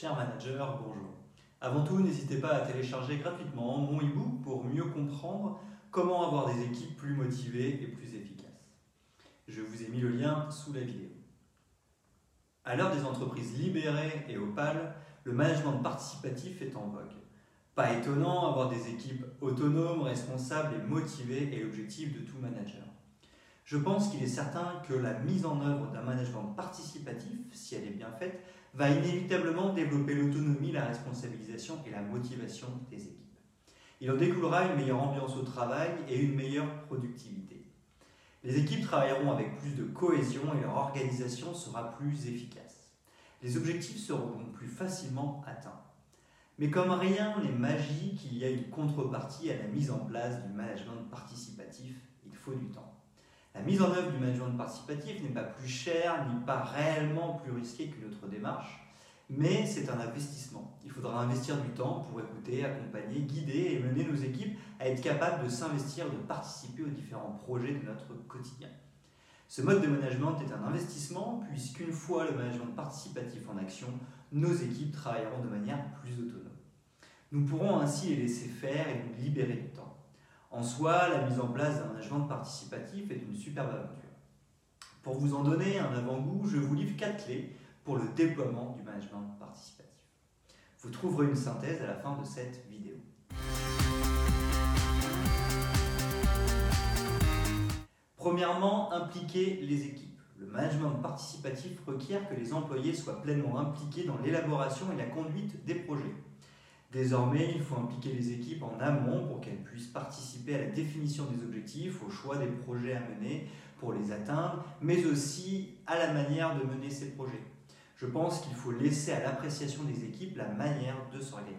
Chers managers, bonjour. Avant tout, n'hésitez pas à télécharger gratuitement mon e-book pour mieux comprendre comment avoir des équipes plus motivées et plus efficaces. Je vous ai mis le lien sous la vidéo. À l'heure des entreprises libérées et opales, le management participatif est en vogue. Pas étonnant, avoir des équipes autonomes, responsables et motivées est l'objectif de tout manager. Je pense qu'il est certain que la mise en œuvre d'un management participatif, si elle est bien faite, va inévitablement développer l'autonomie, la responsabilisation et la motivation des équipes. Il en découlera une meilleure ambiance au travail et une meilleure productivité. Les équipes travailleront avec plus de cohésion et leur organisation sera plus efficace. Les objectifs seront donc plus facilement atteints. Mais comme rien n'est magique, il y a une contrepartie à la mise en place du management participatif, il faut du temps. La mise en œuvre du management participatif n'est pas plus chère ni pas réellement plus risquée qu'une autre démarche, mais c'est un investissement. Il faudra investir du temps pour écouter, accompagner, guider et mener nos équipes à être capables de s'investir, de participer aux différents projets de notre quotidien. Ce mode de management est un investissement puisqu'une fois le management participatif en action, nos équipes travailleront de manière plus autonome. Nous pourrons ainsi les laisser faire et nous libérer du temps. En soi, la mise en place d'un management participatif est une superbe aventure. Pour vous en donner un avant-goût, je vous livre quatre clés pour le déploiement du management participatif. Vous trouverez une synthèse à la fin de cette vidéo. Premièrement, impliquer les équipes. Le management participatif requiert que les employés soient pleinement impliqués dans l'élaboration et la conduite des projets. Désormais, il faut impliquer les équipes en amont pour qu'elles puissent participer à la définition des objectifs, au choix des projets à mener pour les atteindre, mais aussi à la manière de mener ces projets. Je pense qu'il faut laisser à l'appréciation des équipes la manière de s'organiser.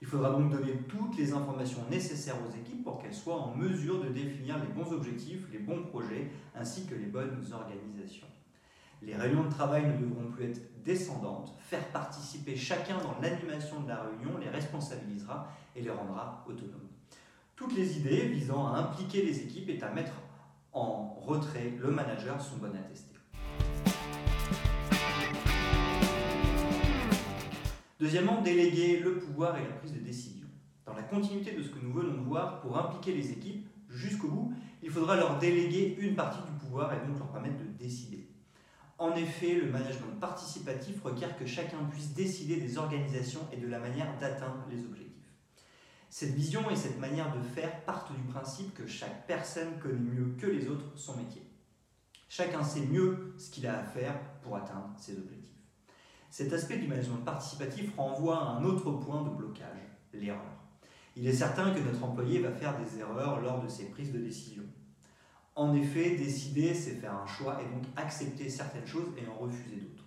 Il faudra donc donner toutes les informations nécessaires aux équipes pour qu'elles soient en mesure de définir les bons objectifs, les bons projets, ainsi que les bonnes organisations. Les réunions de travail ne devront plus être descendantes. Faire participer chacun dans l'animation de la réunion les responsabilisera et les rendra autonomes. Toutes les idées visant à impliquer les équipes et à mettre en retrait le manager sont bonnes à tester. Deuxièmement, déléguer le pouvoir et la prise de décision. Dans la continuité de ce que nous venons de voir, pour impliquer les équipes jusqu'au bout, il faudra leur déléguer une partie du pouvoir et donc leur permettre de décider. En effet, le management participatif requiert que chacun puisse décider des organisations et de la manière d'atteindre les objectifs. Cette vision et cette manière de faire partent du principe que chaque personne connaît mieux que les autres son métier. Chacun sait mieux ce qu'il a à faire pour atteindre ses objectifs. Cet aspect du management participatif renvoie à un autre point de blocage, l'erreur. Il est certain que notre employé va faire des erreurs lors de ses prises de décision. En effet, décider, c'est faire un choix et donc accepter certaines choses et en refuser d'autres.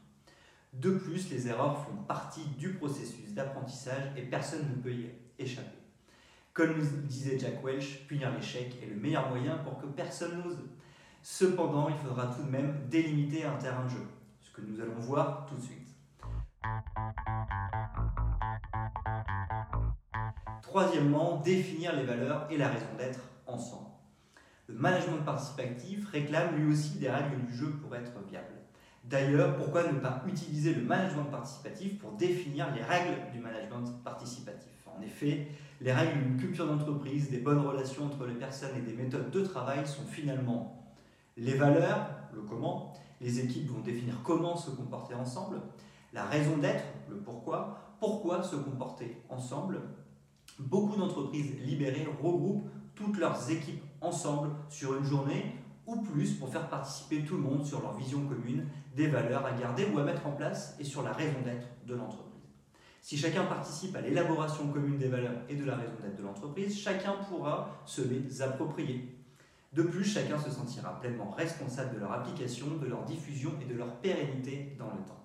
De plus, les erreurs font partie du processus d'apprentissage et personne ne peut y échapper. Comme nous disait Jack Welch, punir l'échec est le meilleur moyen pour que personne n'ose. Cependant, il faudra tout de même délimiter un terrain de jeu, ce que nous allons voir tout de suite. Troisièmement, définir les valeurs et la raison d'être management participatif réclame lui aussi des règles du jeu pour être viable. D'ailleurs, pourquoi ne pas utiliser le management participatif pour définir les règles du management participatif? En effet, les règles d'une culture d'entreprise, des bonnes relations entre les personnes et des méthodes de travail sont finalement les valeurs, le comment, les équipes vont définir comment se comporter ensemble, la raison d'être, le pourquoi, pourquoi se comporter ensemble? Beaucoup d'entreprises libérées regroupent toutes leurs équipes ensemble sur une journée ou plus pour faire participer tout le monde sur leur vision commune, des valeurs à garder ou à mettre en place et sur la raison d'être de l'entreprise. Si chacun participe à l'élaboration commune des valeurs et de la raison d'être de l'entreprise, chacun pourra se les approprier. De plus, chacun se sentira pleinement responsable de leur application, de leur diffusion et de leur pérennité dans le temps.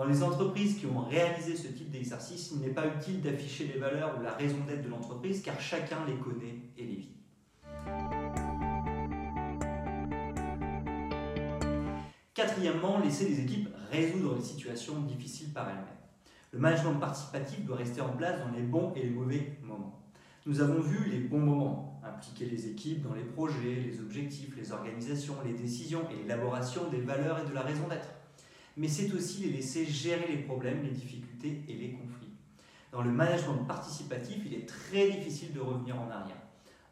Dans les entreprises qui ont réalisé ce type d'exercice, il n'est pas utile d'afficher les valeurs ou la raison d'être de l'entreprise car chacun les connaît et les vit. Quatrièmement, laisser les équipes résoudre les situations difficiles par elles-mêmes. Le management participatif doit rester en place dans les bons et les mauvais moments. Nous avons vu les bons moments, impliquer les équipes dans les projets, les objectifs, les organisations, les décisions et l'élaboration des valeurs et de la raison d'être. Mais c'est aussi les laisser gérer les problèmes, les difficultés et les conflits. Dans le management participatif, il est très difficile de revenir en arrière.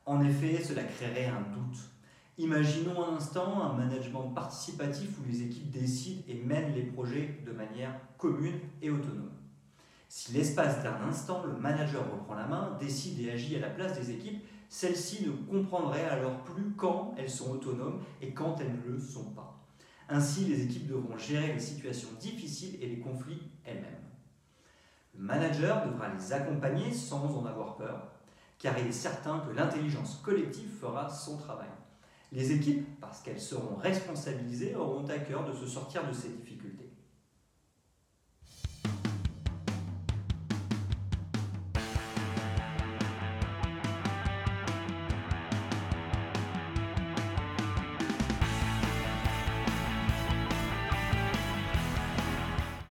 En effet, cela créerait un doute. Imaginons un instant un management participatif où les équipes décident et mènent les projets de manière commune et autonome. Si l'espace d'un instant, le manager reprend la main, décide et agit à la place des équipes, celles-ci ne comprendraient alors plus quand elles sont autonomes et quand elles ne le sont pas. Ainsi, les équipes devront gérer les situations difficiles et les conflits elles-mêmes. Le manager devra les accompagner sans en avoir peur, car il est certain que l'intelligence collective fera son travail. Les équipes, parce qu'elles seront responsabilisées, auront à cœur de se sortir de ces difficultés